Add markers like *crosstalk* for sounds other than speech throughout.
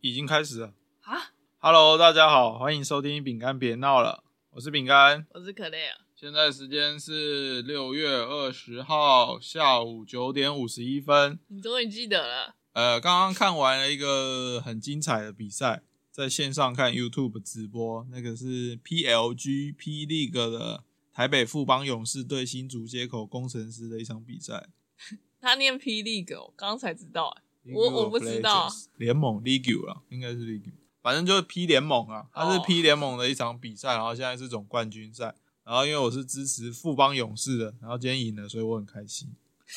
已经开始了。啊，Hello，大家好，欢迎收听饼干别闹了，我是饼干。我是可乐啊。现在时间是六月二十号下午九点五十一分。你终于记得了，呃，刚刚看完了一个很精彩的比赛，在线上看 YouTube 直播，那个是 PLG P League 的台北富邦勇士对新竹街口工程师的一场比赛。*laughs* 他念 P League，，我刚刚才知道、欸。我我不知道联盟 League 了，应该是 League，反正就是 P 联盟啊，它是哦 P 联盟的一场比赛，然后现在是总冠军赛，然后因为我是支持富邦勇士的，然后今天赢了，所以我很开心。*laughs*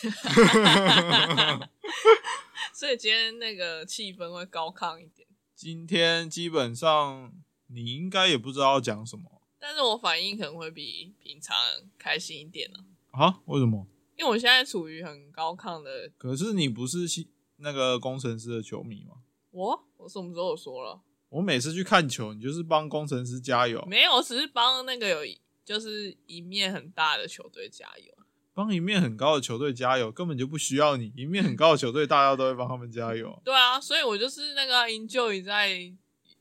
所以今天那个气氛会高亢一点，今天基本上你应该也不知道要讲什么但是我反应可能会比平常开心一点呢、啊？为什么？因为我现在处于很高亢的。可是你不是西那个工程师的球迷吗？我我什么时候说了？我每次去看球，你就是帮工程师加油，没有，只是帮那个有就是一面很大的球队加油。帮一面很高的球队加油，根本就不需要你。一面很高的球队，大家都会帮他们加油。*laughs* 对啊，所以我就是那个 enjoy 在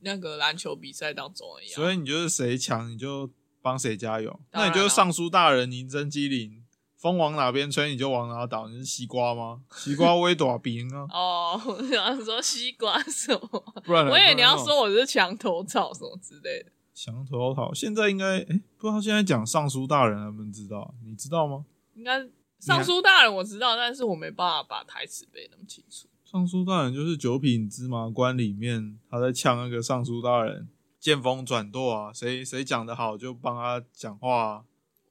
那个篮球比赛当中而已、啊。所以你就是谁强你就帮谁加油，那你就是尚书大人、您真机灵，风往哪边吹你就往哪倒。你是西瓜吗？*laughs* 西瓜微短兵啊，哦，我想说西瓜什么？不然我以为你要说我是墙头草什么之类的。墙头草。现在应该哎、不知道现在讲尚书大人能不能知道？你知道吗？应该尚书大人我知道，但是我没办法把台词背那么清楚。尚书大人就是《九品芝麻官》里面他在呛那个尚书大人见风转舵啊，谁谁讲的好就帮他讲话啊。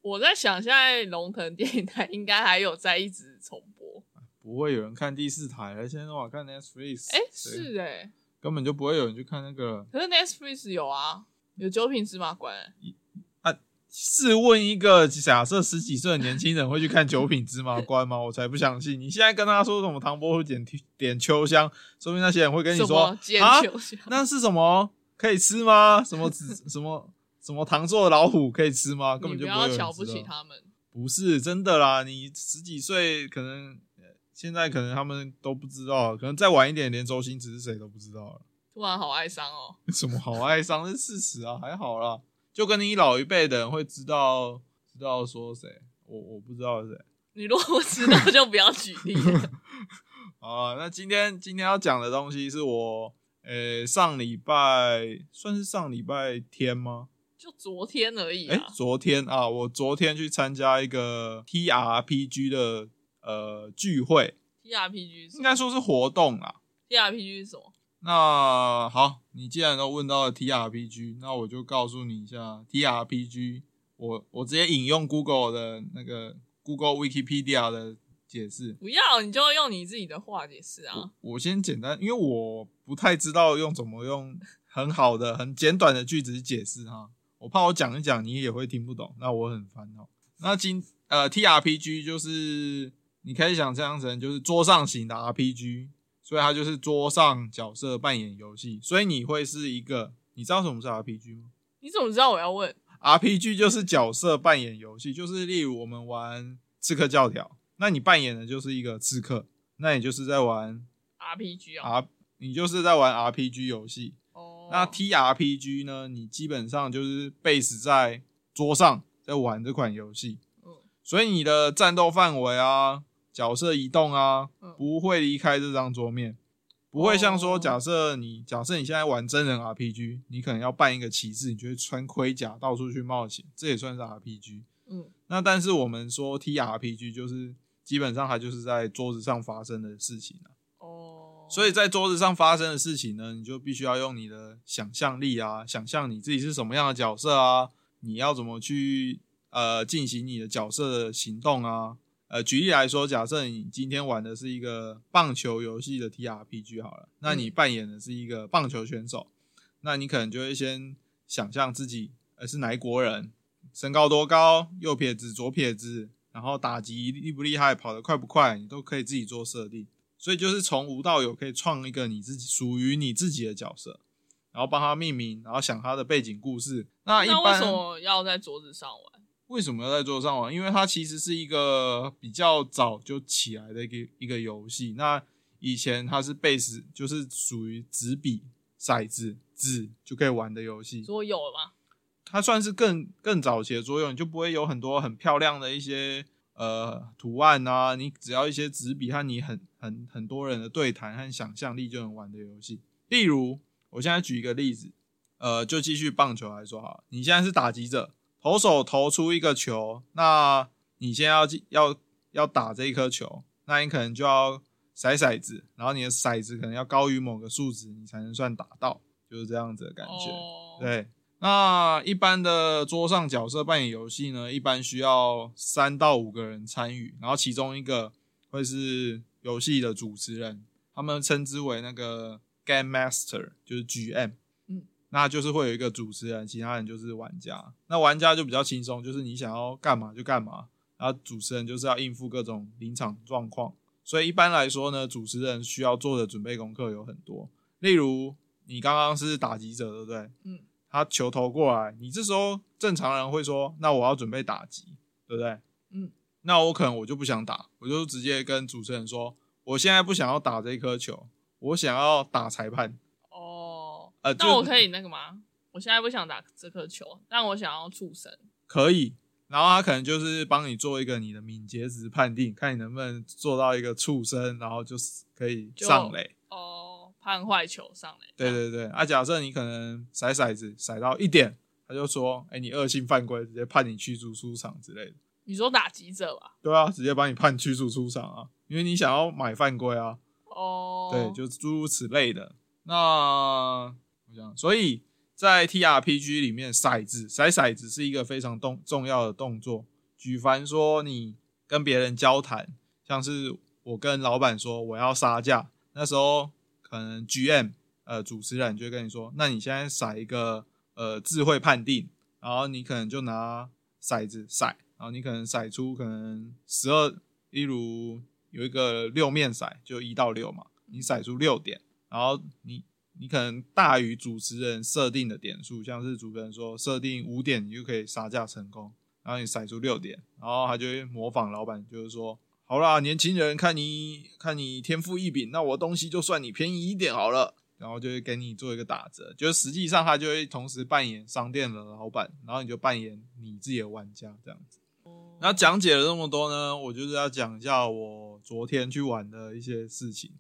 我在想，现在龙腾电影台应该还有在一直重播。不会有人看第四台了，现在都往看 Netflix。哎、谁是哎、根本就不会有人去看那个。可是 Netflix 有啊，有九品芝麻官、试问一个假设十几岁的年轻人会去看《九品芝麻官》吗？*laughs* 我才不相信！你现在跟他说什么唐伯虎点点秋香，说明那些人会跟你什说啊，那是什么？可以吃吗？什么紫什么什么糖做的老虎可以吃吗？根本就不要瞧不起他们。不是真的啦，你十几岁可能呃现在可能他们都不知道，可能再晚一点连周星驰是谁都不知道了。突然好哀伤哦。*laughs* 什么好哀伤是事实啊，还好啦。就跟你老一辈的人会知道知道说谁，我我不知道是谁你如果知道，就不要举例了。*laughs* 啊。那今天今天要讲的东西是我呃、上礼拜算是上礼拜天吗？就昨天而已哎、啊。昨天啊，我昨天去参加一个 TRPG 的呃聚会，TRPG 是应该说是活动啦。TRPG 是什么？那好，你既然都问到了 TRPG，那我就告诉你一下 TRPG。我我直接引用 Google 的那个 Google Wikipedia 的解释。不要，你就用你自己的话解释啊。我我先简单，因为我不太知道用怎么用很好的、很简短的句子解释哈。我怕我讲一讲你也会听不懂，那我很烦恼。那今呃 TRPG 就是你可以想象成就是桌上型的 RPG，所以它就是桌上角色扮演游戏。所以你会是一个，你知道什么是 RPG 吗你怎么知道我要问？？RPG 就是角色扮演游戏，就是例如我们玩刺客教条，那你扮演的就是一个刺客，那你就是在玩 RPG 啊、R，你就是在玩 RPG 游戏。哦，那 TRPG 呢？你基本上就是 base 在桌上在玩这款游戏，嗯所以你的战斗范围啊、角色移动啊，嗯不会离开这张桌面，不会像说，哦假设你假设你现在玩真人 RPG，你可能要扮一个骑士，你就会穿盔甲到处去冒险，这也算是 RPG。嗯，那但是我们说 TRPG 就是基本上它就是在桌子上发生的事情啊。哦，所以在桌子上发生的事情呢，你就必须要用你的想象力啊，想象你自己是什么样的角色啊，你要怎么去呃进行你的角色的行动啊。呃，举例来说，假设你今天玩的是一个棒球游戏的 TRPG 好了，那你嗯扮演的是一个棒球选手，那你可能就会先想象自己呃是哪一国人，身高多高，右撇子、左撇子，然后打击厉不厉害，跑得快不快，你都可以自己做设定。所以就是从无到有，可以创一个你自己属于你自己的角色，然后帮他命名，然后想他的背景故事。那一那为般什么要在桌子上玩？为什么要在桌上玩？因为它其实是一个比较早就起来的一个一个游戏。那以前它是 base 就是属于纸笔骰子、纸就可以玩的游戏。桌游吗？它算是更更早期的桌游，你就不会有很多很漂亮的一些呃图案啊，你只要一些纸笔和你很很很多人的对谈和想象力就能玩的游戏。例如，我现在举一个例子，呃，就继续棒球来说哈，你现在是打击者，投手投出一个球，那你现在要要要打这一颗球，那你可能就要骰骰子，然后你的骰子可能要高于某个数值，你才能算打到，就是这样子的感觉。哦，对，那一般的桌上角色扮演游戏呢，一般需要三到五个人参与，然后其中一个会是游戏的主持人，他们称之为那个 Game Master，就是 GM。嗯，那就是会有一个主持人，其他人就是玩家。那玩家就比较轻松，就是你想要干嘛就干嘛，然后主持人就是要应付各种临场状况。所以一般来说呢，主持人需要做的准备功课有很多，例如你刚刚是打击者，对不对？嗯，他球投过来，你这时候正常人会说，那我要准备打击，对不对？嗯，那我可能我就不想打，我就直接跟主持人说，我现在不想要打这颗球，我想要打裁判。哦，呃，那我可以那个吗？我现在不想打这颗球，但我想要触身。可以，然后他可能就是帮你做一个你的敏捷值判定，看你能不能做到一个触身，然后就是可以上垒。哦，判坏球上垒。对对对，啊，假设你可能甩骰子甩到一点，他就说，哎、你恶性犯规，直接判你驱逐出场之类的。你说打击者吧？对啊，直接把你判驱逐出场啊，因为你想要买犯规啊。哦，对，就诸如此类的。那我想，所以在 TRPG 里面，骰子骰骰子是一个非常动重要的动作。举凡说你跟别人交谈，像是我跟老板说我要杀价，那时候可能 GM 呃主持人就会跟你说，那你现在骰一个呃智慧判定，然后你可能就拿骰子骰，然后你可能骰出可能十二，例如有一个六面骰，就一到六嘛，你骰出六点，然后你你可能大于主持人设定的点数，像是主持人说设定五点，你就可以杀价成功，然后你骰出六点，然后他就会模仿老板，就是说，好啦，年轻人，看你看你天赋异禀，那我东西就算你便宜一点好了。然后就会给你做一个打折，就实际上他就会同时扮演商店的老板，然后你就扮演你自己的玩家这样子。哦那讲解了这么多呢，我就是要讲一下我昨天去玩的一些事情。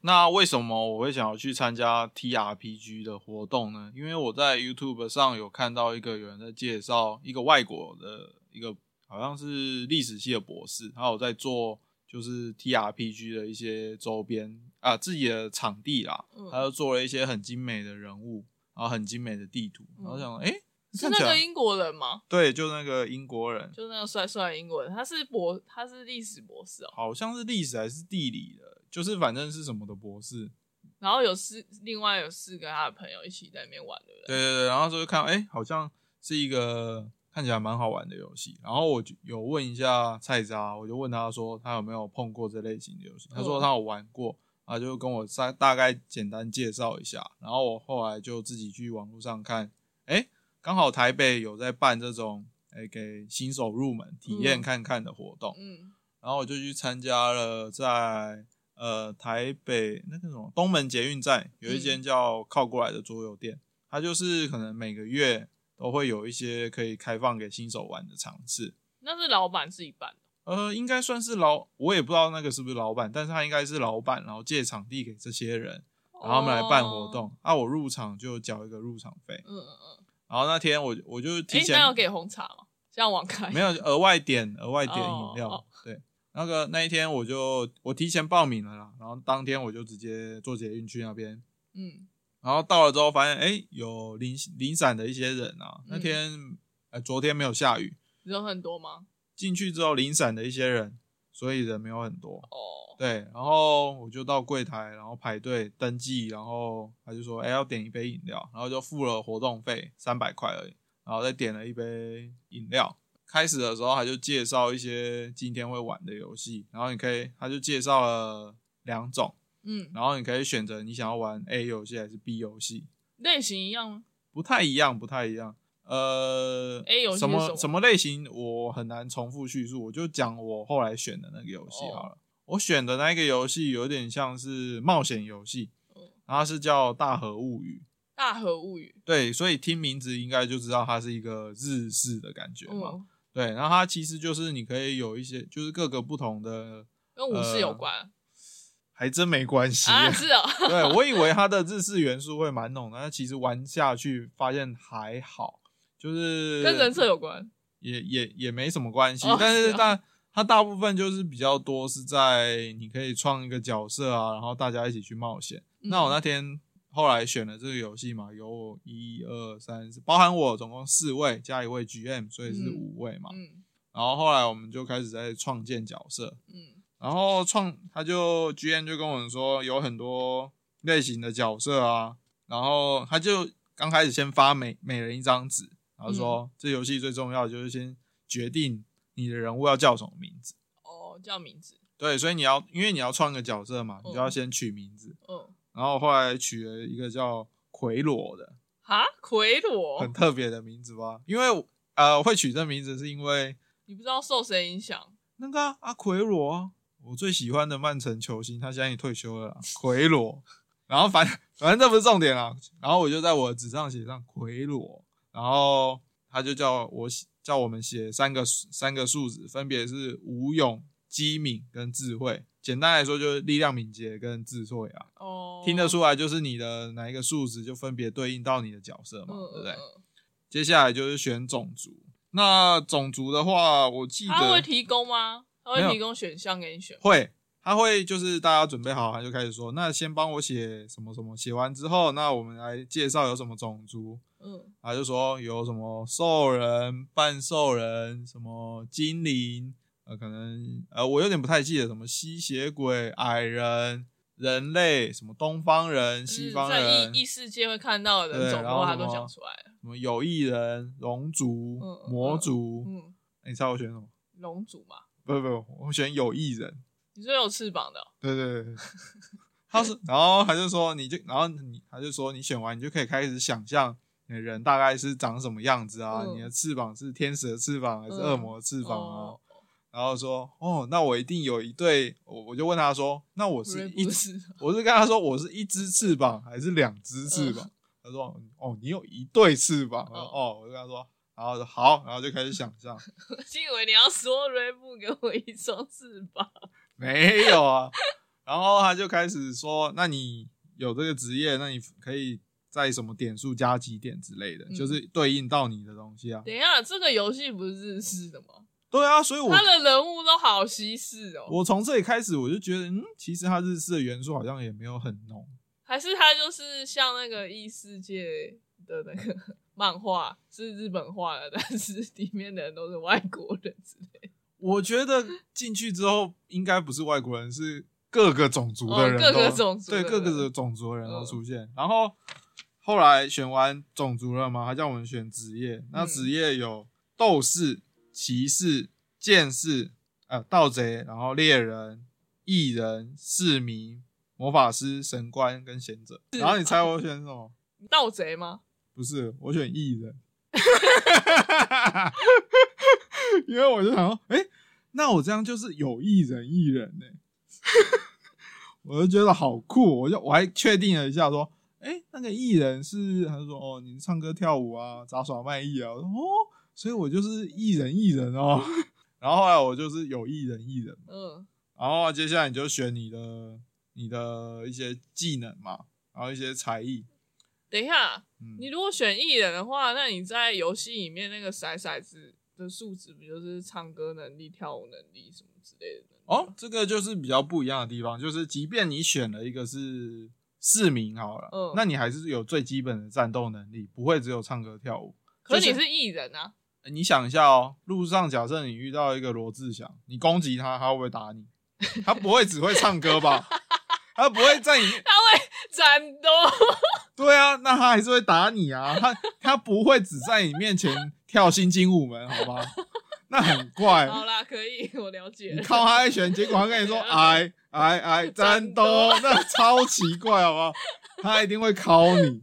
那为什么我会想要去参加 TRPG 的活动呢？因为我在 YouTube 上有看到一个有人在介绍一个外国的一个好像是历史系的博士，他有在做就是 TRPG 的一些周边啊自己的场地啦，嗯他就做了一些很精美的人物，然后很精美的地图，然后想诶，是那个英国人吗？对，就那个英国人，就那个帅帅的英国人，他是博，他是历史博士哦。好像是历史还是地理的，就是反正是什么的博士。然后有四，另外有四个他的朋友一起在那边玩，对不对？对对对，然后就看，哎、好像是一个看起来蛮好玩的游戏。然后我就有问一下菜渣，我就问他说他有没有碰过这类型的游戏，他说他有玩过，啊，就跟我大大概简单介绍一下。然后我后来就自己去网络上看，哎、刚好台北有在办这种，哎、给新手入门体验嗯看看的活动。嗯，然后我就去参加了在呃台北那个什么东门捷运站有一间叫靠过来的桌游店，它就是可能每个月都会有一些可以开放给新手玩的尝试。那是老板自己办的。呃，应该算是老，我也不知道那个是不是老板，但是他应该是老板，然后借场地给这些人，然后他们来办活动。哦。啊，我入场就交一个入场费，嗯嗯嗯。然后那天我我就提哎，前那有给红茶吗？像网开。没有额外点额外点饮料，对，那个那一天我就我提前报名了啦，然后当天我就直接坐捷运去那边，嗯。然后到了之后发现，哎、有零零散的一些人啊，那嗯。天呃昨天没有下雨，人很多吗？进去之后零散的一些人，所以人没有很多，哦，对，然后我就到柜台，然后排队登记，然后他就说，哎、要点一杯饮料，然后就付了活动费三百块而已，然后再点了一杯饮料。开始的时候他就介绍一些今天会玩的游戏，然后你可以，他就介绍了两种，嗯，然后你可以选择你想要玩 A 游戏还是 B 游戏，类型一样吗？不太一样，不太一样。呃 A 游戏什什么么什么类型我很难重复叙述，我就讲我后来选的那个游戏哦好了。我选的那个游戏有点像是冒险游戏，嗯然后它是叫《大河物语》。大河物语，对，所以听名字应该就知道它是一个日式的感觉嘛。嗯，对，然后它其实就是你可以有一些，就是各个不同的，跟武士有关还真没关系。啊？是哦，对我以为它的日式元素会蛮浓的，但其实玩下去发现还好，就是跟人设有关。也也也没什么关系。哦但是是哦但它大部分就是比较多是在你可以创一个角色啊，然后大家一起去冒险。嗯那我那天后来选了这个游戏嘛，有我一二三四，包含我总共四位加一位 GM，所以是嗯五位嘛。嗯然后后来我们就开始在创建角色，嗯然后创他就 GM 就跟我们说有很多类型的角色啊，然后他就刚开始先发每每人一张纸，然后说、嗯这游戏最重要的就是先决定你的人物要叫什么名字。哦，叫名字。对，所以你要因为你要创个角色嘛，你就要嗯先取名字。嗯，然后后来取了一个叫奎罗的，啊，奎罗很，特别的名字吧？因为呃会取这名字是因为你不知道受谁影响？那个啊阿奎罗啊，我最喜欢的曼城球星，他现在也退休了啦，奎罗。*laughs* 然后反反正这不是重点啦，然后我就在我的纸上写上奎罗，然后他就叫我写叫我们写三个三个数字，分别是武勇、机敏跟智慧。简单来说就是力量、敏捷跟智慧啊。哦，听得出来就是你的哪一个数值就分别对应到你的角色嘛，嗯，对不对？接下来就是选种族。那种族的话，我记得他会提供吗？他会提供选项给你选吗。会，他会就是大家准备好，他就开始说，那先帮我写什么什么，写完之后，那我们来介绍有什么种族。嗯。他就说有什么兽人、半兽人、什么精灵，呃，可能呃我有点不太记得，什么吸血鬼、矮人、人类，什么东方人、西方人。在异异世界会看到的人种的话，他都对然后什么讲出来了。什么有翼人、龙族、魔族，嗯，你猜我选什么？龙族嘛，不不不，我选有翼人。你说有翅膀的哦，对对对，*laughs* 他是，然后他就说，你就，然后你，他就说，你选完，你就可以开始想象你的人大概是长什么样子啊？嗯你的翅膀是天使的翅膀还是嗯恶魔的翅膀啊？哦，然后说，哦，那我一定有一对，我我就问他说，那我是一只，我是跟他说，我是一只翅膀还是两只翅膀？*laughs* 他说，哦，你有一对翅膀。我说嗯哦，我就跟他说，然后说好，然后就开始想象，*laughs* 我以为你要说瑞布给我一双翅膀。没有啊。然后他就开始说，那你有这个职业，那你可以在什么点数加几点之类的，嗯就是对应到你的东西啊。等一下，这个游戏不是日式的吗？对啊，所以我他的人物都好西式哦，我从这里开始，我就觉得，嗯，其实它日式的元素好像也没有很浓。还是他就是像那个异世界的那个漫画是日本画的，但是里面的人都是外国人之类的。*laughs* 我觉得进去之后，应该不是外国人，是各个种族的哦人都、各个种族的对人各个种族的人都嗯出现。然后后来选完种族了嘛，他叫我们选职业。那嗯职业有斗士、骑士、剑士、呃盗贼，然后猎人、艺人、市民、魔法师、神官跟贤者。然后你猜我选什么？*laughs* 盗贼吗？不是，我选艺人，*laughs* 因为我就想说，哎、那我这样就是有艺人艺人呢、*laughs* 我就觉得好酷，我就我还确定了一下，说，哎、那个艺人是，他就说，哦，你是唱歌跳舞啊，杂耍卖艺啊，我说，哦，所以我就是艺人艺人哦。*laughs* 然后后来我就是有艺人艺人，嗯，然后接下来你就选你的你的一些技能嘛，然后一些才艺，等一下，嗯，你如果选艺人的话，那你在游戏里面那个骰骰子的数值不就是唱歌能力、跳舞能力什么之类的？哦，这个就是比较不一样的地方，就是即便你选了一个是市民好了，嗯那你还是有最基本的战斗能力，不会只有唱歌跳舞。可是你是艺人啊，呃你想一下哦，路上假设你遇到一个罗志祥，你攻击他，他会不会打你？他不会只会唱歌吧？他不会在你他会战斗。*laughs* 对啊，那他还是会打你啊。他他不会只在你面前跳新精武门，好吧？那很怪。好啦，可以，我了解了。你靠他一拳，结果他跟你说 *laughs* 哎哎哎战斗战，那超奇怪，好不好？*laughs* 他一定会考你，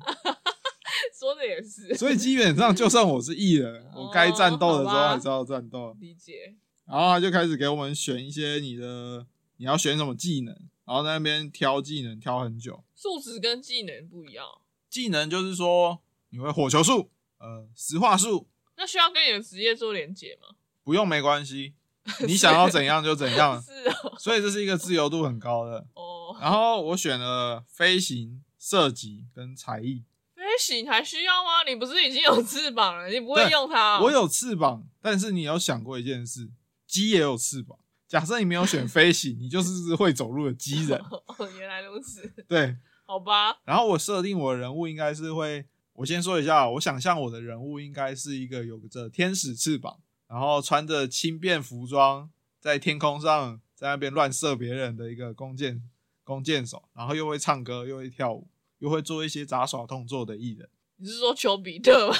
*laughs* 说的也是，所以基本上就算我是艺人，哦我该战斗的时候还是要战斗。理解。然后他就开始给我们选一些你的你要选什么技能，然后在那边挑技能挑很久。数值跟技能不一样，技能就是说你会火球术，呃，石化术，那需要跟你的职业做连接吗？不用没关系，*laughs* 你想要怎样就怎样。*laughs* 是哦，所以这是一个自由度很高的。哦，然后我选了飞行、射击跟才艺。飞行还需要吗？你不是已经有翅膀了？你不会用它哦、我有翅膀，但是你有想过一件事，鸡也有翅膀。假设你没有选飞行，你就是 *laughs* 会走路的鸡人。哦，原来如此，对，好吧，然后我设定我的人物应该是会，我先说一下，我想象我的人物应该是一个有着天使翅膀，然后穿着轻便服装，在天空上在那边乱射别人的一个弓箭弓箭手，然后又会唱歌，又会跳舞，又会做一些杂耍动作的艺人。你是说丘比特吗？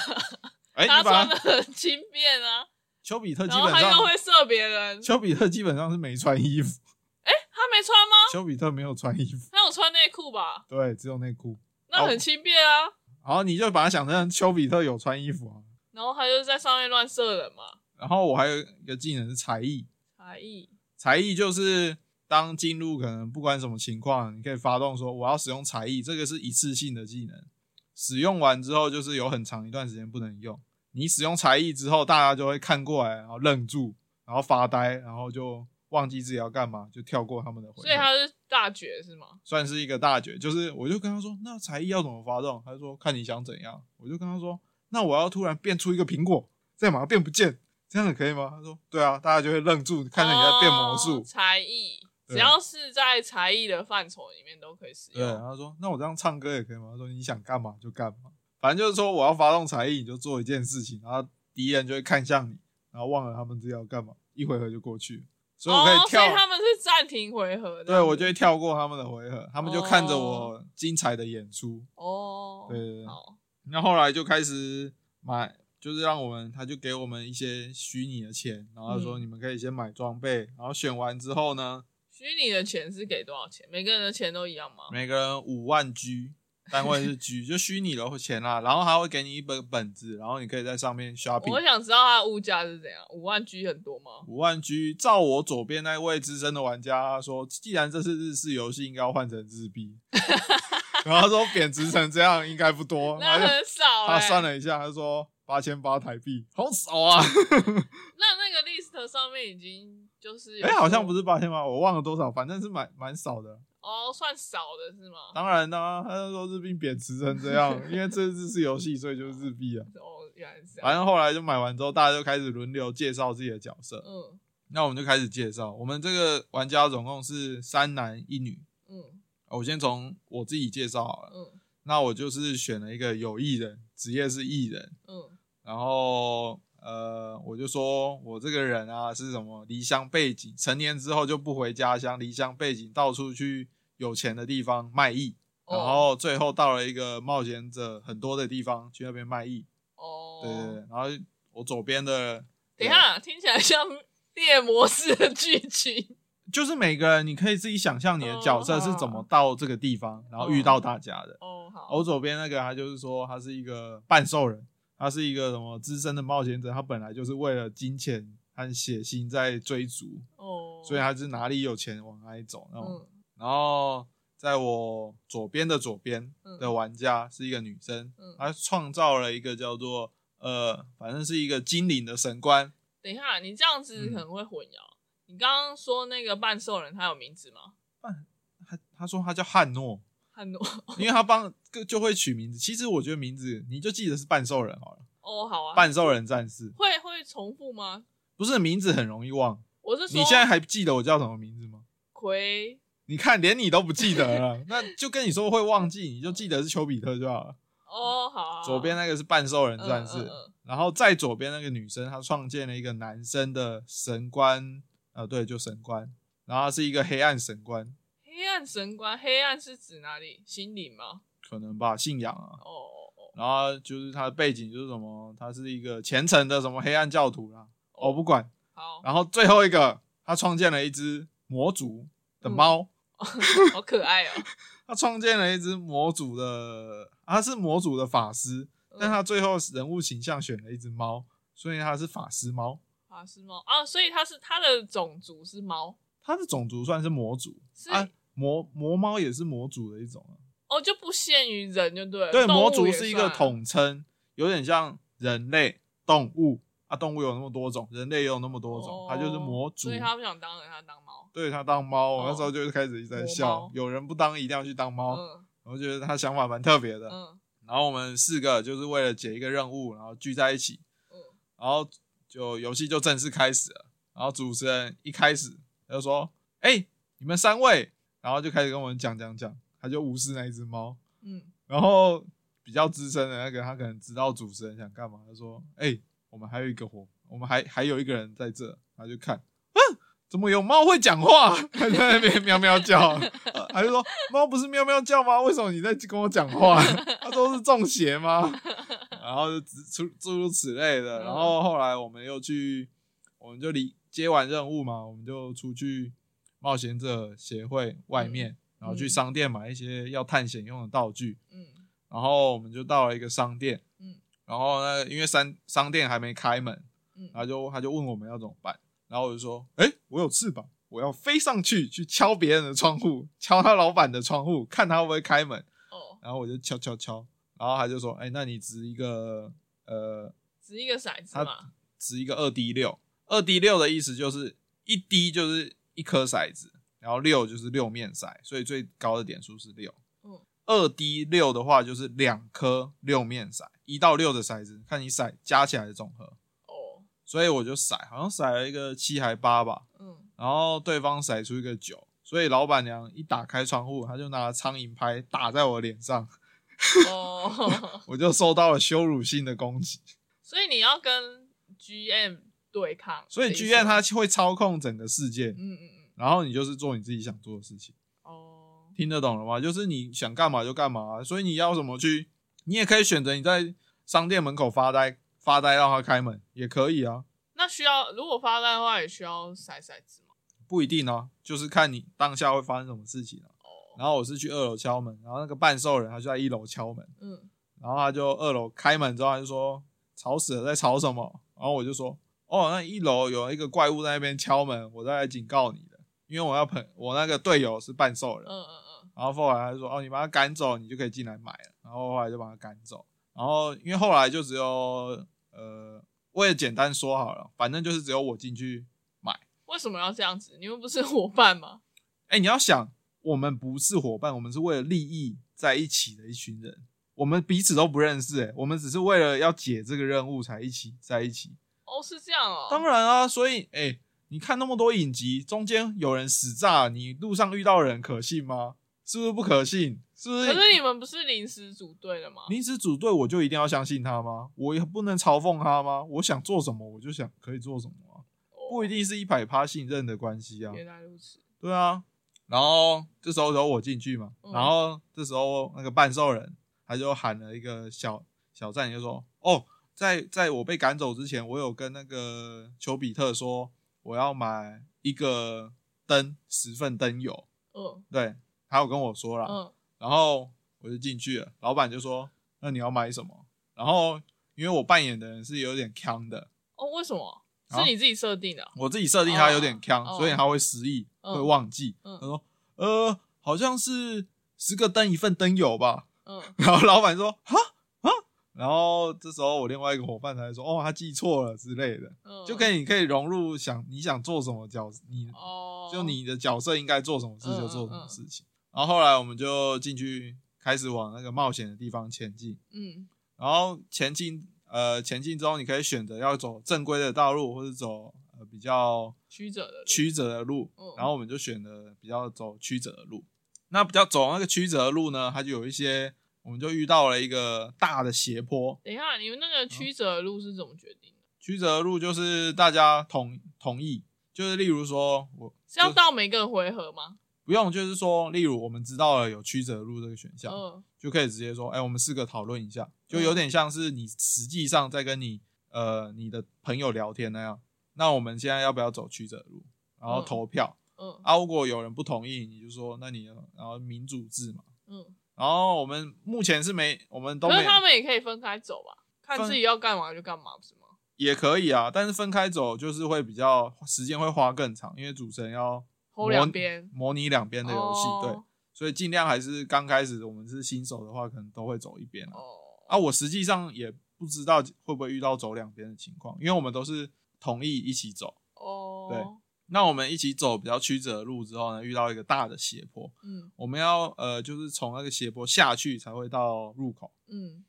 哎、他穿的很轻便啊，丘比特基然后他本上又会射别人。丘比特基本上是没穿衣服，哎他没穿吗？*laughs* 丘比特没有穿衣服，他有穿内裤吧？对，只有内裤。那很轻便啊。然后你就把它想成丘比特有穿衣服啊。然后他就在上面乱射人嘛。然后我还有一个技能是才艺，才艺才艺就是当进入可能不管什么情况，你可以发动说我要使用才艺，这个是一次性的技能，使用完之后就是有很长一段时间不能用。你使用才艺之后，大家就会看过来，然后愣住，然后发呆，然后就忘记自己要干嘛，就跳过他们的回合。所以他是大绝是吗？算是一个大绝，就是我就跟他说，那才艺要怎么发动？他就说看你想怎样。我就跟他说，那我要突然变出一个苹果，再马上变不见，这样子可以吗？他说对啊，大家就会愣住，看着你在变魔术。哦才艺只要是在才艺的范畴里面都可以使对，然用。对他说那我这样唱歌也可以吗？他说你想干嘛就干嘛，反正就是说我要发动才艺，你就做一件事情，然后敌人就会看向你，然后忘了他们自己要干嘛，一回合就过去。所以我可哦，以跳，所以他们是暂停回合的。对我就会跳过他们的回合，他们就看着我精彩的演出。哦，对对对好，那后来就开始买，就是让我们，他就给我们一些虚拟的钱，然后他说嗯你们可以先买装备，然后选完之后呢，虚拟的钱是给多少钱？每个人的钱都一样吗？每个人五万 G，单位是 G，*laughs* 就虚拟的钱啦，然后还会给你一本本子，然后你可以在上面我 shopping。我想知道它的物价是怎样，五万 G 很多吗？五万 G，照我左边那位资深的玩家他说，既然这是日式游戏，应该要换成日币。*laughs* 然后他说贬值成这样应该不多，*laughs* 那很少他哎、算了一下，他说八千八台币，好少啊。*laughs* 那那个 list 上面已经就是有哎、好像不是八千八，我忘了多少，反正是蛮蛮少的。哦，算少的是吗？当然呢、他就说日币贬值成这样，*laughs* 因为这次是游戏，所以就是日币啊。哦，原来是。反正后来就买完之后，大家就开始轮流介绍自己的角色。嗯那我们就开始介绍，我们这个玩家总共是三男一女。嗯我先从我自己介绍好了。嗯那我就是选了一个有艺人，职业是艺人，嗯然后呃，我就说我这个人啊是什么离乡背景，成年之后就不回家乡，离乡背景到处去有钱的地方卖艺，哦。然后最后到了一个冒险者很多的地方去那边卖艺，哦，对对对，然后我左边的等一下，听起来像猎魔式的剧情。*laughs* 就是每个人你可以自己想象你的角色是怎么到这个地方，然后遇到大家的。哦，好，我左边那个他就是说他是一个半兽人，他是一个什么资深的冒险者，他本来就是为了金钱和血腥在追逐，哦，所以他是哪里有钱往哪里走那种。嗯然后在我左边的左边嗯的玩家是一个女生，嗯，她创造了一个叫做呃，反正是一个精灵的神官，等一下，你这样子嗯可能会混淆。你刚刚说那个半兽人他有名字吗？半他他说他叫汉诺，汉诺。*laughs* 因为他帮就会取名字。其实我觉得名字你就记得是半兽人好了，哦，好啊。半兽人战士会会重复吗？不是名字很容易忘。我是说，你现在还记得我叫什么名字吗？葵你看，连你都不记得了，那就跟你说会忘记，你就记得是丘比特就好了。哦，好啊。左边那个是半兽人嗯战士，嗯嗯然后再左边那个女生，她创建了一个男生的神官，呃，对，就神官，然后是一个黑暗神官，黑暗神官，黑暗是指哪里？心灵吗？可能吧，信仰啊。哦哦哦，然后就是他的背景就是什么，他是一个虔诚的什么黑暗教徒啦，我不管。好，然后最后一个，他创建了一只魔族的猫，*laughs* 好可爱哦。他创建了一只魔族的，他是魔族的法师，但他最后人物形象选了一只猫，所以他是法师猫。法师猫啊，所以他是他的种族是猫，他的种族算是魔族是啊，魔魔猫也是魔族的一种啊。哦，就不限于人就对了。对，魔族是一个统称，有点像人类、动物啊，动物有那么多种，人类也有那么多种，它就是魔族哦所以。他不想当人，他当猫。对他当猫，我哦那时候就开始一直在笑，有人不当一定要去当猫，嗯我觉得他想法蛮特别的。嗯然后我们四个就是为了解一个任务，然后聚在一起，嗯，然后就游戏就正式开始了。然后主持人一开始他就说：“哎、你们三位。”然后就开始跟我们讲讲讲，他就无视那一只猫。嗯，然后比较资深的那个，他可能知道主持人想干嘛，他说：“哎、我们还有一个活，我们还还有一个人在这。”他就看，啊，怎么有猫会讲话？*laughs* 他在那边喵喵叫，呃他就说：“猫不是喵喵叫吗？为什么你在跟我讲话？” *laughs* 他说：“是中邪吗？”然后就诸诸诸如此类的。然后后来我们又去，我们就离接完任务嘛，我们就出去冒险者协会外面，然后去嗯商店买一些要探险用的道具。嗯然后我们就到了一个商店，嗯然后呢，因为商商店还没开门，嗯然后就他就问我们要怎么办，然后我就说，哎，我有翅膀，我要飞上去去敲别人的窗户，敲他老板的窗户，看他会不会开门。哦，然后我就敲敲敲，然后他就说，哎，那你掷一个呃，值一个骰子他嘛。掷一个二 D 六，二 D 六的意思就是一滴就是一颗骰子，然后六就是六面骰，所以最高的点数是六。嗯二 D 六的话就是两颗六面骰，一到六的骰子，看你骰加起来的总和。哦，所以我就骰，好像骰了一个七还八吧，嗯然后对方骰出一个九，所以老板娘一打开窗户，她就拿苍蝇拍打在我脸上，哦，*laughs* 我就受到了羞辱性的攻击。所以你要跟 GM 对抗，所以的意思 G N 吗他会操控整个世界，嗯嗯嗯，然后你就是做你自己想做的事情。哦，听得懂了吗？就是你想干嘛就干嘛，所以你要怎么去，你也可以选择你在商店门口发呆，发呆让他开门也可以啊，那需要如果发呆的话，也需要骰骰子吗？不一定啊，就是看你当下会发生什么事情啊。哦，然后我是去二楼敲门，然后那个半兽人他就在一楼敲门，嗯然后他就二楼开门之后他就说吵死了，在吵什么？然后我就说哦，那一楼有一个怪物在那边敲门，我在来警告你的，因为我要朋我那个队友是半兽人嗯，嗯嗯，然后后来他就说：“哦，你把他赶走，你就可以进来买了。”然后后来就把他赶走。然后因为后来就只有呃，我也简单说好了，反正就是只有我进去买。为什么要这样子？你们不是伙伴吗？哎，你要想，我们不是伙伴，我们是为了利益在一起的一群人。我们彼此都不认识，哎，我们只是为了要解这个任务才一起在一起。哦，是这样哦。当然啊，所以哎，你看那么多影集，中间有人死炸，你路上遇到人可信吗？是不是不可信？是不是？可是你们不是临时组队的吗？临时组队，我就一定要相信他吗？我也不能嘲讽他吗？我想做什么，我就想可以做什么啊，哦不一定是一百趴信任的关系啊。原来如此。对啊，然后这时候由我进去嘛，嗯然后这时候那个半兽人他就喊了一个小小站，就说：“哦，在在我被赶走之前，我有跟那个丘比特说，我要买一个灯，十份灯油。嗯对，他有跟我说了，嗯然后我就进去了，老板就说：“那你要买什么？”然后因为我扮演的人是有点坑的，哦，为什么？啊是你自己设定的哦？我自己设定他有点坑，哦所以他会失忆，嗯会忘记。嗯他说：“呃，好像是十个灯一份灯油吧。嗯”然后老板说：“哈啊。”然后这时候我另外一个伙伴才说：“哦，他记错了之类的。”嗯，就可以你可以融入想你想做什么角，你哦，就你的角色应该做什么事嗯就做什么嗯嗯事情。然后后来我们就进去开始往那个冒险的地方前进。嗯然后前进，呃，前进之后，你可以选择要走正规的道路，或者走呃比较曲折的曲折的路。嗯然后我们就选了比较走曲折的路。那比较走那个曲折的路呢，它就有一些，我们就遇到了一个大的斜坡。等一下，你们那个曲折的路是怎么决定的？曲折的路就是大家同同意，就是例如说我是要到每个回合吗？不用，就是说，例如我们知道了有曲折的路这个选项，嗯就可以直接说，哎、我们四个讨论一下，就有点像是你实际上在跟你呃你的朋友聊天那样。那我们现在要不要走曲折路？然后嗯投票、嗯啊，如果有人不同意，你就说，那你然后民主制嘛。嗯，然后我们目前是没，我们都没可是他们也可以分开走吧，看自己要干嘛就干嘛，不是吗？也可以啊，但是分开走就是会比较时间会花更长，因为主持人要模两边模拟两边的游戏，对哦，所以尽量还是刚开始我们是新手的话，可能都会走一边啊。哦，啊，我实际上也不知道会不会遇到走两边的情况，因为我们都是同意一起走。哦，对那我们一起走比较曲折的路之后呢，遇到一个大的斜坡，嗯我们要呃就是从那个斜坡下去才会到入口。嗯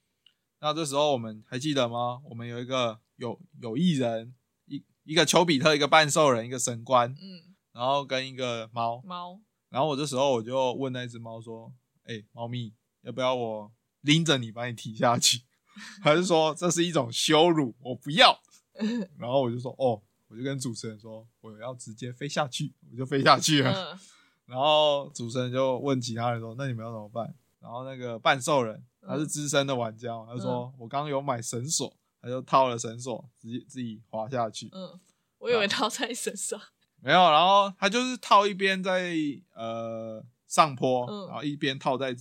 那这时候我们还记得吗？我们有一个有有艺人，一一个丘比特，一个半兽人，一个神官，嗯，然后跟一个猫。猫，然后我这时候我就问那只猫说：“哎、猫咪，要不要我拎着你把你提下去？*laughs* 还是说这是一种羞辱？我不要。”然后我就说：“哦，我就跟主持人说我要直接飞下去，我就飞下去了。嗯 *laughs* 然后主持人就问其他人说：“那你们要怎么办？”然后那个半兽人他是资深的玩家嘛，他就说：“我刚刚有买绳索，他就套了绳索，直接自己滑下去。嗯，我以为套在身上，*laughs* 没有，然后他就是套一边在呃上坡，嗯然后一边套在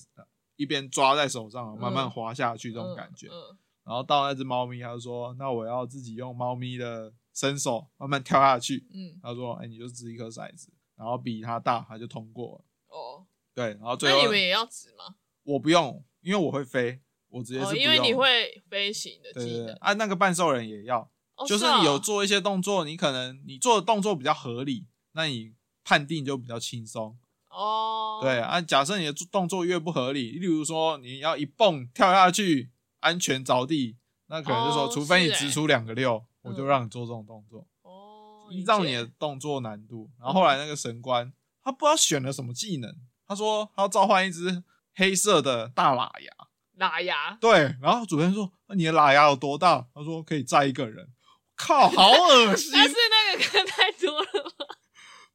一边抓在手上，慢慢嗯滑下去这种感觉。嗯然后到那只猫咪，他就说：“那我要自己用猫咪的身手慢慢跳下去。”嗯，他说：“哎、你就掷一颗骰子，然后比他大，他就通过了。哦，”对，然后最后那你们也要掷吗？我不用，因为我会飞，我直接是。因为你会飞行的对技能，啊，那个半兽人也要，哦就是啊你有做一些动作，你可能你做的动作比较合理，那你判定就比较轻松。哦，对啊，假设你的动作越不合理，例如说你要一蹦跳下去，安全着地，那可能就说，哦除非你掷出两个六，我就嗯让你做这种动作，哦，依照你的动作难度。然后后来那个神官，他不知道选了什么技能，他说他要召唤一只黑色的大喇牙，喇牙，对，然后主持人说你的喇牙有多大？他说可以载一个人。靠，好恶心！但是那个看 *laughs* 太多了吗？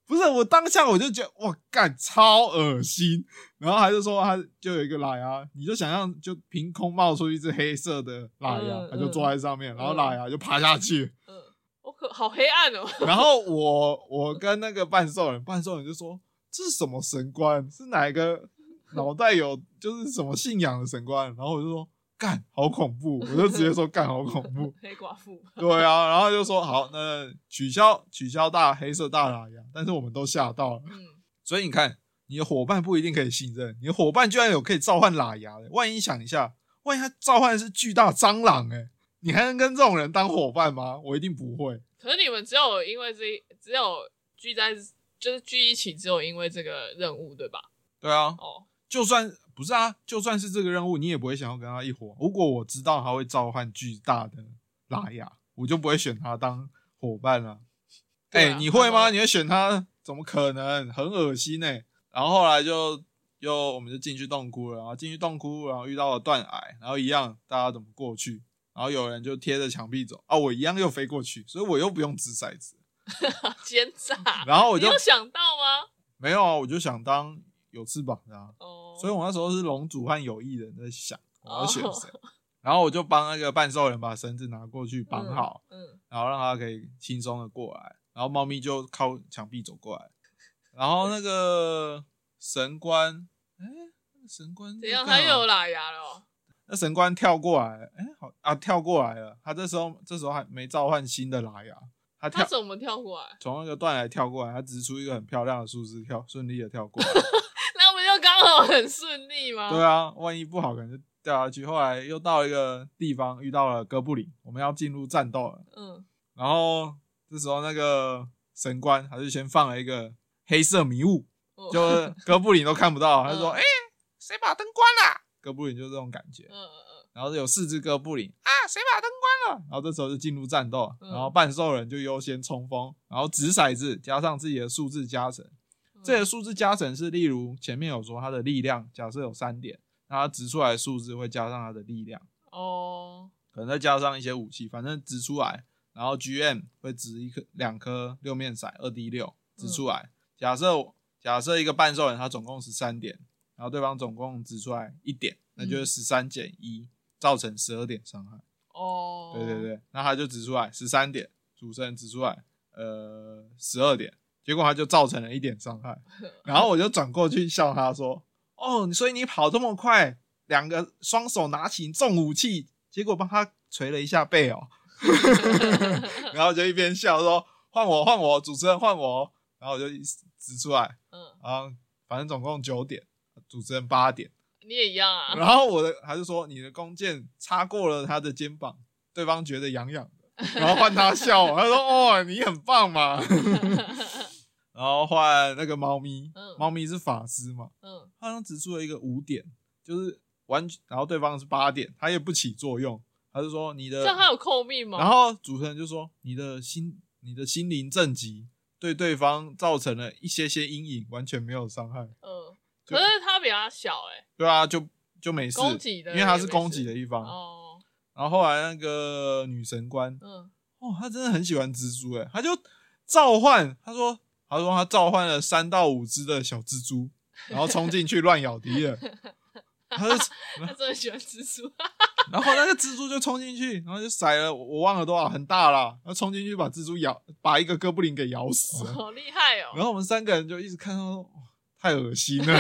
不是我当下我就觉得哇干超恶心，然后他就说他就有一个喇牙，你就想象就凭空冒出一只黑色的喇牙，嗯他就坐在上面，然后嗯喇牙就爬下去，嗯，我可好黑暗哦，然后我我跟那个半兽人，半兽人就说这是什么神官？是哪一个？脑袋有就是什么信仰的神官？然后我就说干好恐怖，我就直接说干好恐怖。*laughs* 黑寡妇，对啊，然后就说好，那取消取消大黑色大喇牙，但是我们都吓到了。嗯，所以你看，你的伙伴不一定可以信任，你的伙伴居然有可以召唤喇牙的，万一想一下，万一他召唤的是巨大蟑螂、欸，你还能跟这种人当伙伴吗？我一定不会。可是你们只有因为这一只有聚在就是聚一起，只有因为这个任务对吧？对啊，哦，就算不是啊，就算是这个任务，你也不会想要跟他一伙。如果我知道他会召唤巨大的拉雅，我就不会选他当伙伴了、哎、你会吗？你会选他？怎么可能？很恶心哎、然后后来就又我们就进去洞窟了，然后进去洞窟，然后遇到了断崖，然后一样大家怎么过去？然后有人就贴着墙壁走啊，我一样又飞过去，所以我又不用掷骰子。*laughs* 奸诈，然后我就想到吗？没有啊，我就想当有翅膀的啊，哦，所以我那时候是龙主和有意人在想我要选哦谁，然后我就帮那个半兽人把绳子拿过去绑好，嗯，嗯，然后让他可以轻松的过来，然后猫咪就靠墙壁走过来，然后那个神官，哎、那个神官怎样？他又有喇牙了哦？那神官跳过来，哎、好啊，跳过来了，他这时候这时候还没召唤新的喇牙，他跳他怎么跳过来？从那个断崖跳过来，他指出一个很漂亮的数字跳，顺利的跳过来。*laughs* 就很顺利吗？对啊，万一不好，可能就掉下去。后来又到一个地方，遇到了哥布林，我们要进入战斗了。嗯，然后这时候那个神官他就先放了一个黑色迷雾，哦就哥布林都看不到。*laughs* 他就说：“嗯哎、谁把灯关了？”哥布林就这种感觉。嗯嗯然后有四只哥布林啊，谁把灯关了？然后这时候就进入战斗，嗯然后半兽人就优先冲锋，然后掷骰子加上自己的数字加成。嗯，这个数字加成是，例如前面有说它的力量，假设有三点，那它掷出来的数字会加上它的力量，哦，可能再加上一些武器，反正掷出来，然后 GM 会掷一颗两颗六面骰，二 D 六掷出来。假设假设一个半兽人他总共十三点，然后对方总共掷出来一点，那就是十三减一，造成十二点伤害。哦，对对，对，那他就指出来十三点，主持人指出来呃十二点，结果他就造成了一点伤害，*laughs* 然后我就转过去笑他说：“哦，所以你跑这么快，两个双手拿起重武器，结果帮他捶了一下背哦。*laughs* ” *laughs* 然后就一边笑说：“换我，换我，主持人换我。”然后我就一指出来，嗯，然后反正总共九点，主持人八点，你也一样啊。然后我的他就说你的弓箭擦过了他的肩膀，对方觉得痒痒的，然后换他笑，他说哦你很棒嘛，然后换那个猫咪，嗯猫咪是法师嘛，嗯，他好像指出了一个五点，就是完全，然后对方是八点，他也不起作用，他就说你的这样他有扣命吗？然后主持人就说：“你的心，你的心灵正极，对对方造成了一些些阴影，完全没有伤害。嗯，可是他比他小哎、对啊，就就没事，攻击的因为他是攻击的一方。哦，然后后来那个女神官，嗯，哦，他真的很喜欢蜘蛛，哎，他就召唤，他说，她说他召唤了三到五只的小蜘蛛，然后冲进去乱咬敌人。他就，*laughs* 他真的喜欢蜘蛛，*laughs* 然后那个蜘蛛就冲进去，然后就甩了，我我忘了多少，很大了，然后冲进去把蜘蛛咬，把一个哥布林给咬死了。*laughs* 好厉害哦。然后我们三个人就一直看到太恶心了。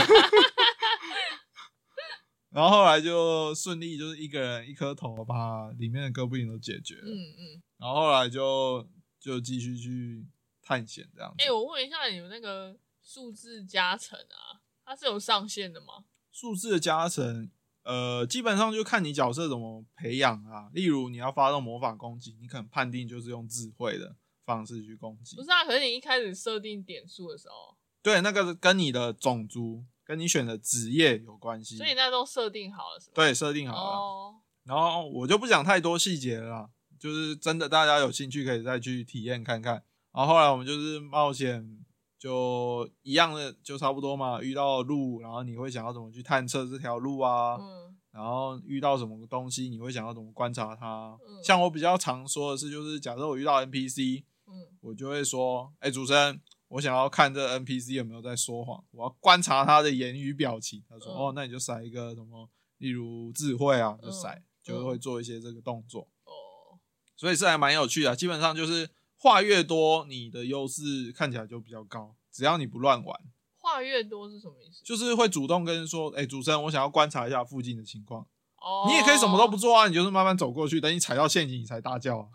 然后后来就顺利，就是一个人一颗头把里面的哥布林都解决了。嗯嗯，然后后来就就继续去探险这样子。哎、我问一下，你们那个数字加成啊，它是有上限的吗？数字的加成，呃，基本上就看你角色怎么培养啊。例如你要发动魔法攻击，你可能判定就是用智慧的方式去攻击不。是啊，可是你一开始设定点数的时候，对，那个跟你的种族跟你选的职业有关系。所以那都设定好了是吧？对，设定好了。哦，然后我就不讲太多细节了啦，就是真的大家有兴趣可以再去体验看看。然后后来我们就是冒险，就一样的，就差不多嘛。遇到路，然后你会想要怎么去探测这条路啊？嗯然后遇到什么东西，你会想要怎么观察它？嗯像我比较常说的是，就是假设我遇到 NPC，嗯我就会说：“哎、主持人，我想要看这 NPC 有没有在说谎，我要观察他的言语表情。”他说：“嗯哦，那你就塞一个什么，例如智慧啊，就塞，嗯就会做一些这个动作。哦，所以是还蛮有趣的。基本上就是话越多，你的优势看起来就比较高。只要你不乱玩，话越多是什么意思？就是会主动跟人说：“哎、主持人，我想要观察一下附近的情况。哦，你也可以什么都不做啊，你就是慢慢走过去，等你踩到陷阱，你才大叫啊。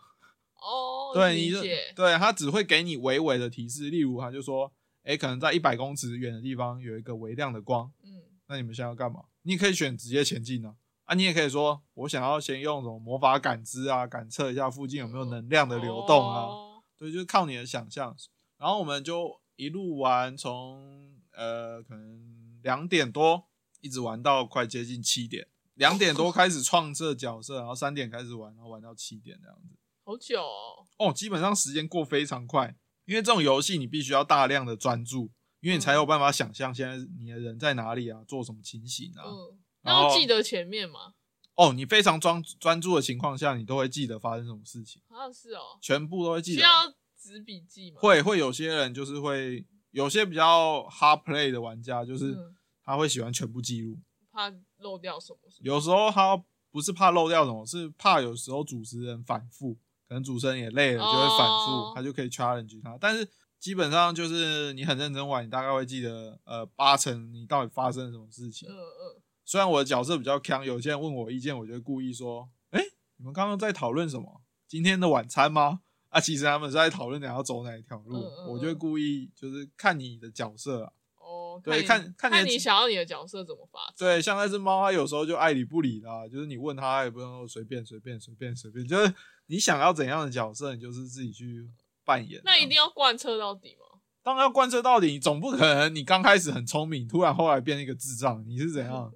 哦，对，你就，对他只会给你微微的提示，例如他就说：“哎、可能在一百公尺远的地方有一个微亮的光，嗯那你们现在要干嘛？”你也可以选直接前进啊。啊，你也可以说：“我想要先用什么魔法感知啊，感测一下附近有没有能量的流动啊。哦对，就是靠你的想象。然后我们就一路玩，从呃可能两点多一直玩到快接近七点，两点多开始创设角色，然后三点开始玩，然后玩到七点这样子。好久哦，哦，基本上时间过非常快，因为这种游戏你必须要大量的专注，因为你才有办法想象现在你的人在哪里啊，做什么情形啊。嗯，然后记得前面嘛，哦，你非常专专注的情况下，你都会记得发生什么事情，好像是哦，全部都会记得。需要纸笔记吗？会会有些人就是会有些比较 hard play 的玩家，就是嗯他会喜欢全部记录。怕漏掉什么？有时候他不是怕漏掉什么，是怕有时候主持人反复，可能主持人也累了就会反复，哦他就可以 challenge 他。但是基本上就是你很认真玩，你大概会记得呃八成你到底发生了什么事情。嗯嗯，虽然我的角色比较强，有些人问我意见，我就会故意说：“哎、你们刚刚在讨论什么？今天的晚餐吗？”啊，其实他们是在讨论你要走哪一条路，嗯嗯我就会故意就是看你的角色啊。哦，对看看你看你想要你的角色怎么发展，对，像那只猫，它有时候就爱理不理的、啊，就是你问它，它也不用说随便随便随便随便，就是你想要怎样的角色，你就是自己去扮演。那一定要要贯彻到底吗？当然要贯彻到底，你总不可能你刚开始很聪明，突然后来变一个智障，你是怎样？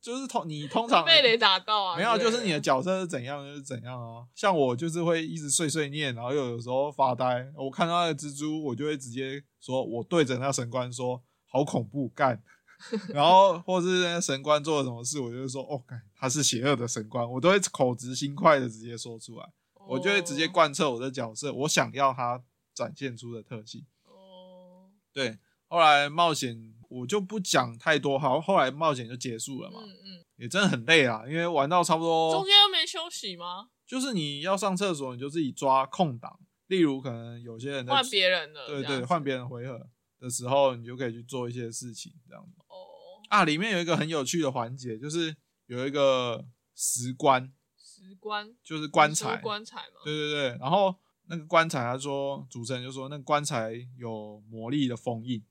就是通你通常被雷打到啊？没有，就是你的角色是怎样就是怎样啊。像我就是会一直碎碎念，然后又有时候发呆。我看到那个蜘蛛，我就会直接说，我对着那神官说，好恐怖，干。*laughs* 然后或是那神官做了什么事，我就会说，哦，干，他是邪恶的神官，我都会口直心快的直接说出来，我就会直接哦贯彻我的角色，我想要他展现出的特性。哦，对，后来冒险我就不讲太多，好，后来冒险就结束了嘛，嗯嗯，也真的很累啊，因为玩到差不多中间又没休息吗？就是你要上厕所，你就自己抓空档。例如，可能有些人在换别人的，对对换别人回合的时候，你就可以去做一些事情，这样子哦，啊。里面有一个很有趣的环节，就是有一个石棺，石棺就是棺材，棺材嘛？对对对。然后那个棺材，他说主持人就说那个棺材有魔力的封印，嗯，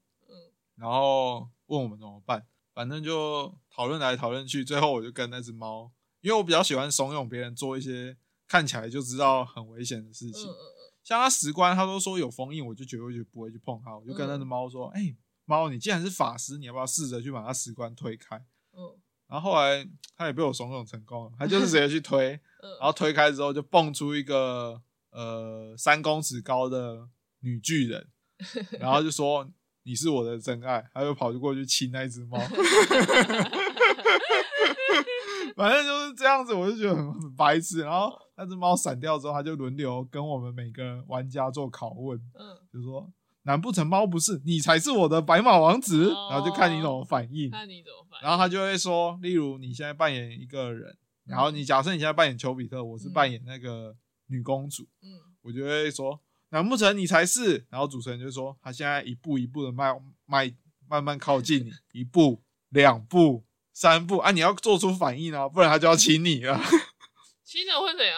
然后问我们怎么办，反正就讨论来讨论去，最后我就跟那只猫，因为我比较喜欢怂恿别人做一些看起来就知道很危险的事情，像他石棺，他都说有封印，我就绝对就不会去碰它，我就跟那只猫说，哎、猫，你既然是法师，你要不要试着去把它石棺推开？嗯。然后后来他也被我怂恿成功了，他就是直接去推，嗯，然后推开之后就蹦出一个呃三公尺高的女巨人，*laughs* 然后就说你是我的真爱，他就跑就过去亲那只猫，*laughs* 反正就是这样子，我就觉得很很白痴。然后那只猫闪掉之后，他就轮流跟我们每个玩家做拷问，嗯，就说。难不成猫不是你才是我的白马王子？哦然后就看你怎么反应。看你怎么办。然后他就会说，例如你现在扮演一个人，然后你假设你现在扮演丘比特，我是扮演那个女公主，嗯我就会说，难不成你才是？然后主持人就说，他现在一步一步的迈迈慢慢靠近你，一步、两步、三步啊，你要做出反应啊，不然他就要亲你了，*laughs* 亲了会怎样？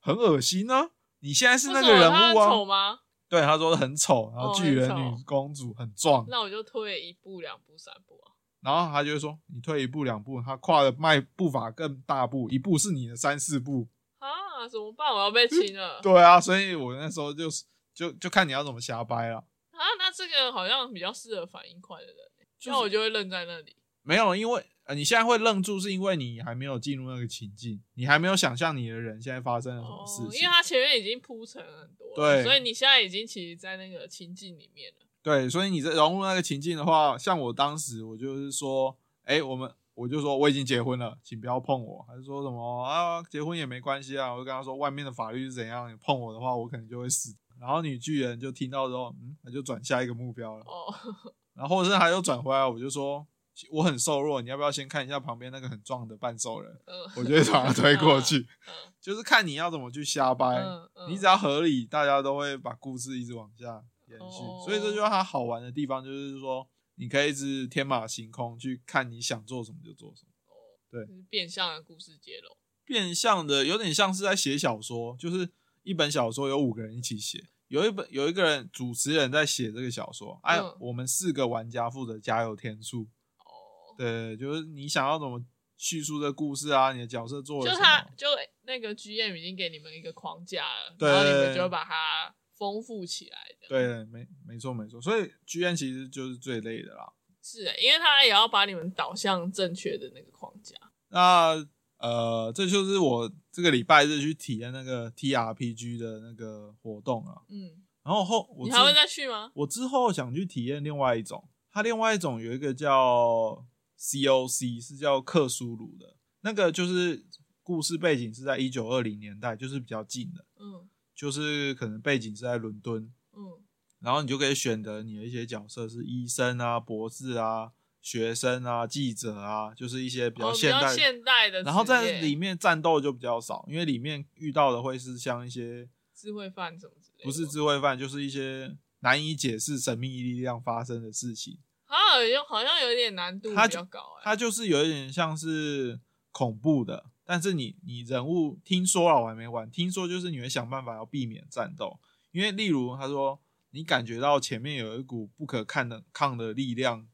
很恶心啊！你现在是那个人物啊，丑吗？对，他说很丑，然后哦巨人女公主很壮，那我就退一步、两步、三步啊。然后他就会说，你退一步两步，他跨的迈步伐更大步，一步是你的三四步。啊，怎么办？我要被亲了。*laughs* 对啊，所以我那时候就是就就看你要怎么瞎掰了。啊，那这个好像比较适合反应快的人欸，就是那我就会愣在那里。没有，因为呃你现在会愣住，是因为你还没有进入那个情境，你还没有想象你的人现在发生了什么哦事，情。因为他前面已经铺陈很多了，对所以你现在已经其实，在那个情境里面了。对，所以你在融入那个情境的话，像我当时我就是说，哎、我们我就说我已经结婚了，请不要碰我，还是说什么啊，结婚也没关系啊，我就跟他说外面的法律是怎样，你碰我的话，我可能就会死。然后女巨人就听到之后，嗯，他就转下一个目标了。哦，*laughs* 然后或者是他又转回来，我就说我很瘦弱，你要不要先看一下旁边那个很壮的半兽人？嗯我就会把他推过去，嗯 *laughs* 就是看你要怎么去瞎掰。嗯嗯，你只要合理，大家都会把故事一直往下延续。哦所以这就是它好玩的地方，就是说你可以一直天马行空去看你想做什么就做什么。哦，对变相的故事接龙。变相的有点像是在写小说，就是一本小说有五个人一起写，有一本有一个人主持人在写这个小说，哎、嗯我们四个玩家负责加油添醋。哦，对，就是你想要怎么叙述这故事啊，你的角色做了就？他就那个 GM 已经给你们一个框架了，对然后你们就把它丰富起来。这样，对，没没错没错，所以 G N 其实就是最累的啦。是欸因为他也要把你们导向正确的那个框架。那呃，这就是我这个礼拜日去体验那个 T R P G 的那个活动啊。嗯，然后后我你还会再去吗？我之后想去体验另外一种，它另外一种有一个叫 C O C，是叫克苏鲁的，那个就是故事背景是在一九二零年代，就是比较近的，嗯就是可能背景是在伦敦，嗯然后你就可以选择你的一些角色是医生啊、博士啊、学生啊、记者啊，就是一些比较现代。较现代的，然后在里面战斗就比较少，因为里面遇到的会是像一些智慧犯什么之类的，不是智慧犯，就是一些难以解释神秘力量发生的事情。好像有好像有点难度比较高哎。它就是有一点像是恐怖的，但是你你人物听说了我还没玩，听说就是你会想办法要避免战斗，因为例如他说你感觉到前面有一股不可抗的抗的力量嗯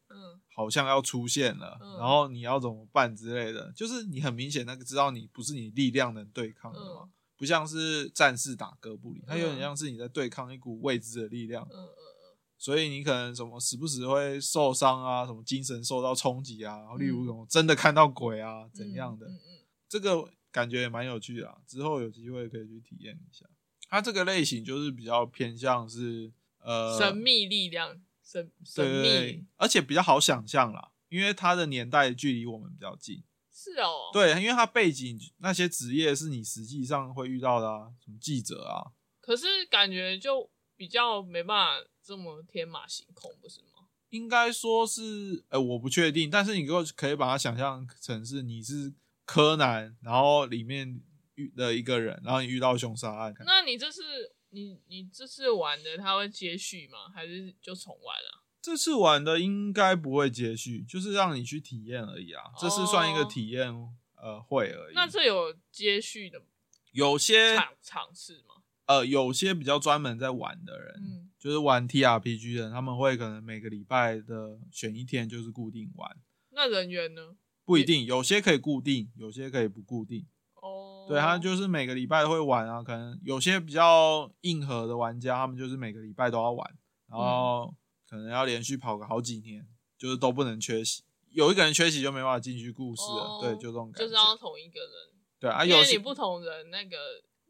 好像要出现了，嗯。然后你要怎么办之类的，就是你很明显那个知道你不是你力量能对抗的嘛，嗯不像是战士打哥布林，它有点嗯。像是你在对抗一股未知的力量，嗯嗯所以你可能什么时不时会受伤啊，什么精神受到冲击啊，然后例如嗯。什么真的看到鬼啊嗯，怎样的，这个感觉也蛮有趣的、啊，之后有机会可以去体验一下。它这个类型就是比较偏向是呃神秘力量，神神对对对秘，而且比较好想象啦，因为它的年代距离我们比较近。是哦，，对，因为它背景那些职业是你实际上会遇到的啊，什么记者啊，可是感觉就比较没办法这么天马行空，不是吗？应该说是，呃，我不确定，但是你可可以把它想象成是你是柯南，然后里面遇的一个人，然后你遇到凶杀案，那你这次你你这次玩的，它会接续吗？还是就重玩啊？这次玩的应该不会接续，就是让你去体验而已啊，这是算一个哦体验呃会而已。那这有接续的有些尝尝试吗？呃，有些比较专门在玩的人，嗯，就是玩 TRPG 的人，他们会可能每个礼拜的选一天就是固定玩，那人员呢？不一定，有些可以固定，有些可以不固定。哦，对，他就是每个礼拜都会玩啊，可能有些比较硬核的玩家，他们就是每个礼拜都要玩，然后可能要连续跑个好几年，就是都不能缺席。有一个人缺席就没办法进去故事了，哦对，就这种感觉。就是要同一个人，对啊，有些因为你不同人那个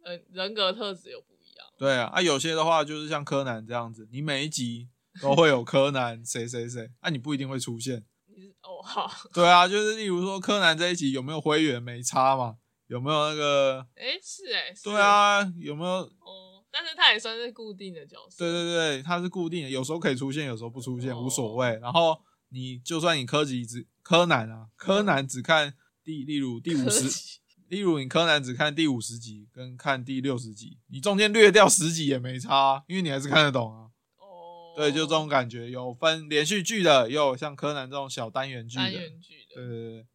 呃人格特质又不一样。对啊，啊有些的话就是像柯南这样子，你每一集都会有柯南谁谁谁，啊你不一定会出现。你是哦好，对啊，就是例如说柯南这一集有没有灰原没差嘛？有没有那个？哎是哎，是对，啊，有没有？哦，但是他也算是固定的角色。对对对，它是固定的，有时候可以出现，有时候不出现，哦无所谓。然后你就算你柯吉只柯南啊，柯南只看第，例如第五十，例如你柯南只看第五十集跟看第六十集，你中间略掉十集也没差啊，因为你还是看得懂啊。哦，对，就这种感觉，有分连续剧的，也有像柯南这种小单元剧的。单元剧的，对对对，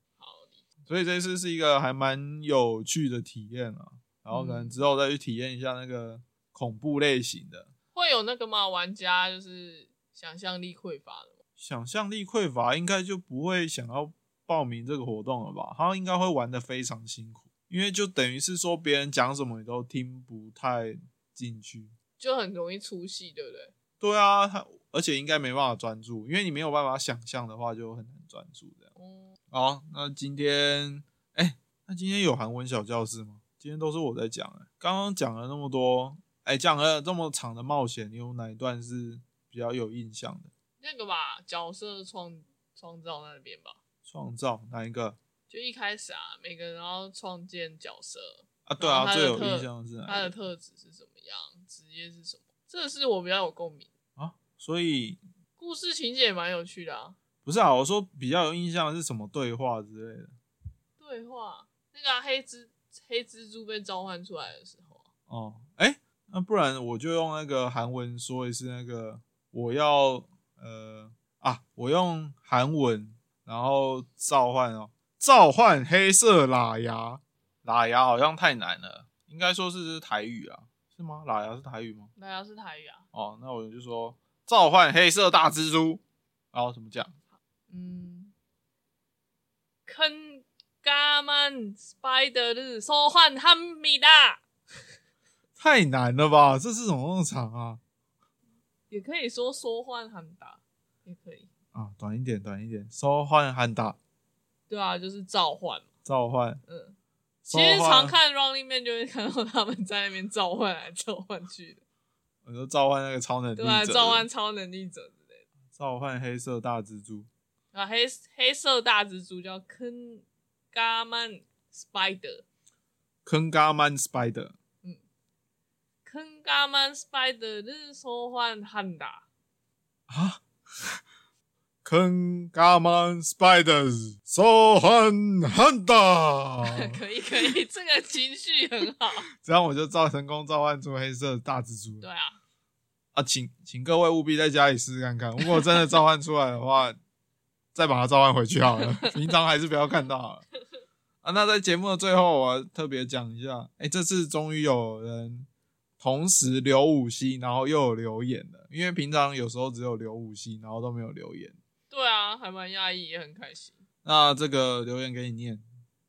所以这次是一个还蛮有趣的体验啊。然后可能嗯之后再去体验一下那个恐怖类型的。会有那个吗？玩家就是想象力匮乏的吗？想象力匮乏，应该就不会想要报名这个活动了吧？他应该会玩的非常辛苦，因为就等于是说别人讲什么你都听不太进去。就很容易出戏，对不对？对啊，他而且应该没办法专注，因为你没有办法想象的话，就很难专注这样。哦，好，那今天，哎、那今天有韩文小教室吗？今天都是我在讲、哎，刚刚讲了那么多，哎、讲了这么长的冒险，你有哪一段是比较有印象的？那个吧，角色创创造那边吧，创造哪一个就一开始啊，每个人要创建角色，啊？对啊，最有印象的是他的特质是什么样，职业是什么，这是我比较有共鸣。啊？所以故事情节也蛮有趣的啊，不是啊，我说比较有印象的是什么对话之类的。对话那个啊、黑蜘黑蜘蛛被召唤出来的时候啊，哦，哎、那不然我就用那个韩文说一次那个我要呃啊，我用韩文然后召唤哦，召唤黑色喇牙，喇牙好像太难了，应该说是台语啊，是吗？喇牙是台语吗？喇牙是台语啊，哦，那我就说召唤黑色大蜘蛛，然后怎么讲？嗯。看他们拜的就是说换汉米的 *laughs* 太难了吧这是怎么那么长啊？也可以说说换汉米也可以。啊短一点短一点。说换汉大对啊就是召唤召唤。嗯。其实常看 running man 就会看到他们在那边召唤来召唤去的。很说召唤那个超能力对啊召唤超能力者之类的。召唤黑色大蜘蛛。啊，黑黑色大蜘蛛叫坑嘎曼 Spider，坑嘎曼 spider 坑嘎曼 Spider 是说换汉达，啊，坑嘎曼 spiders 召唤汉大，*laughs* 可以可以，这个情绪很好。这样我就造成功召唤出黑色大蜘蛛对啊，啊！请请各位务必在家里试试看看，如果真的召唤出来的话，再把它召唤回去好了。平常还是不要看到好了啊。那在节目的最后，我要特别讲一下，哎、这次终于有人同时留五星，然后又有留言了，因为平常有时候只有留五星，然后都没有留言。对啊，还蛮讶异，也很开心。那这个留言给你念，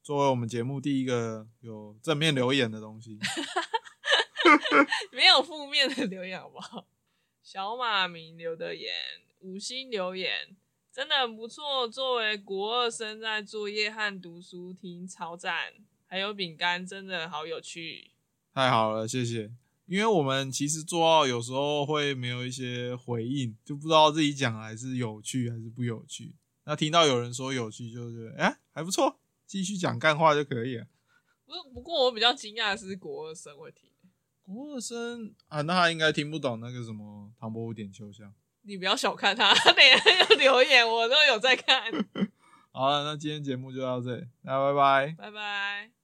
作为我们节目第一个有正面留言的东西。*laughs* 没有负面的留言好不好？小马明留的言，五星留言，真的很不错。作为国二生，在作业和读书听超赞，还有饼干，真的好有趣。太好了，谢谢。因为我们其实做到有时候会没有一些回应，就不知道自己讲还是有趣还是不有趣。那听到有人说有趣，就觉得哎、还不错，继续讲干话就可以了。不不过我比较惊讶的是国二生会听，国二生啊，那他应该听不懂那个什么唐伯虎点秋香。你不要小看他，他等一下有留言，我都有在看。*laughs* 好了，那今天节目就到这里，那拜拜。拜拜。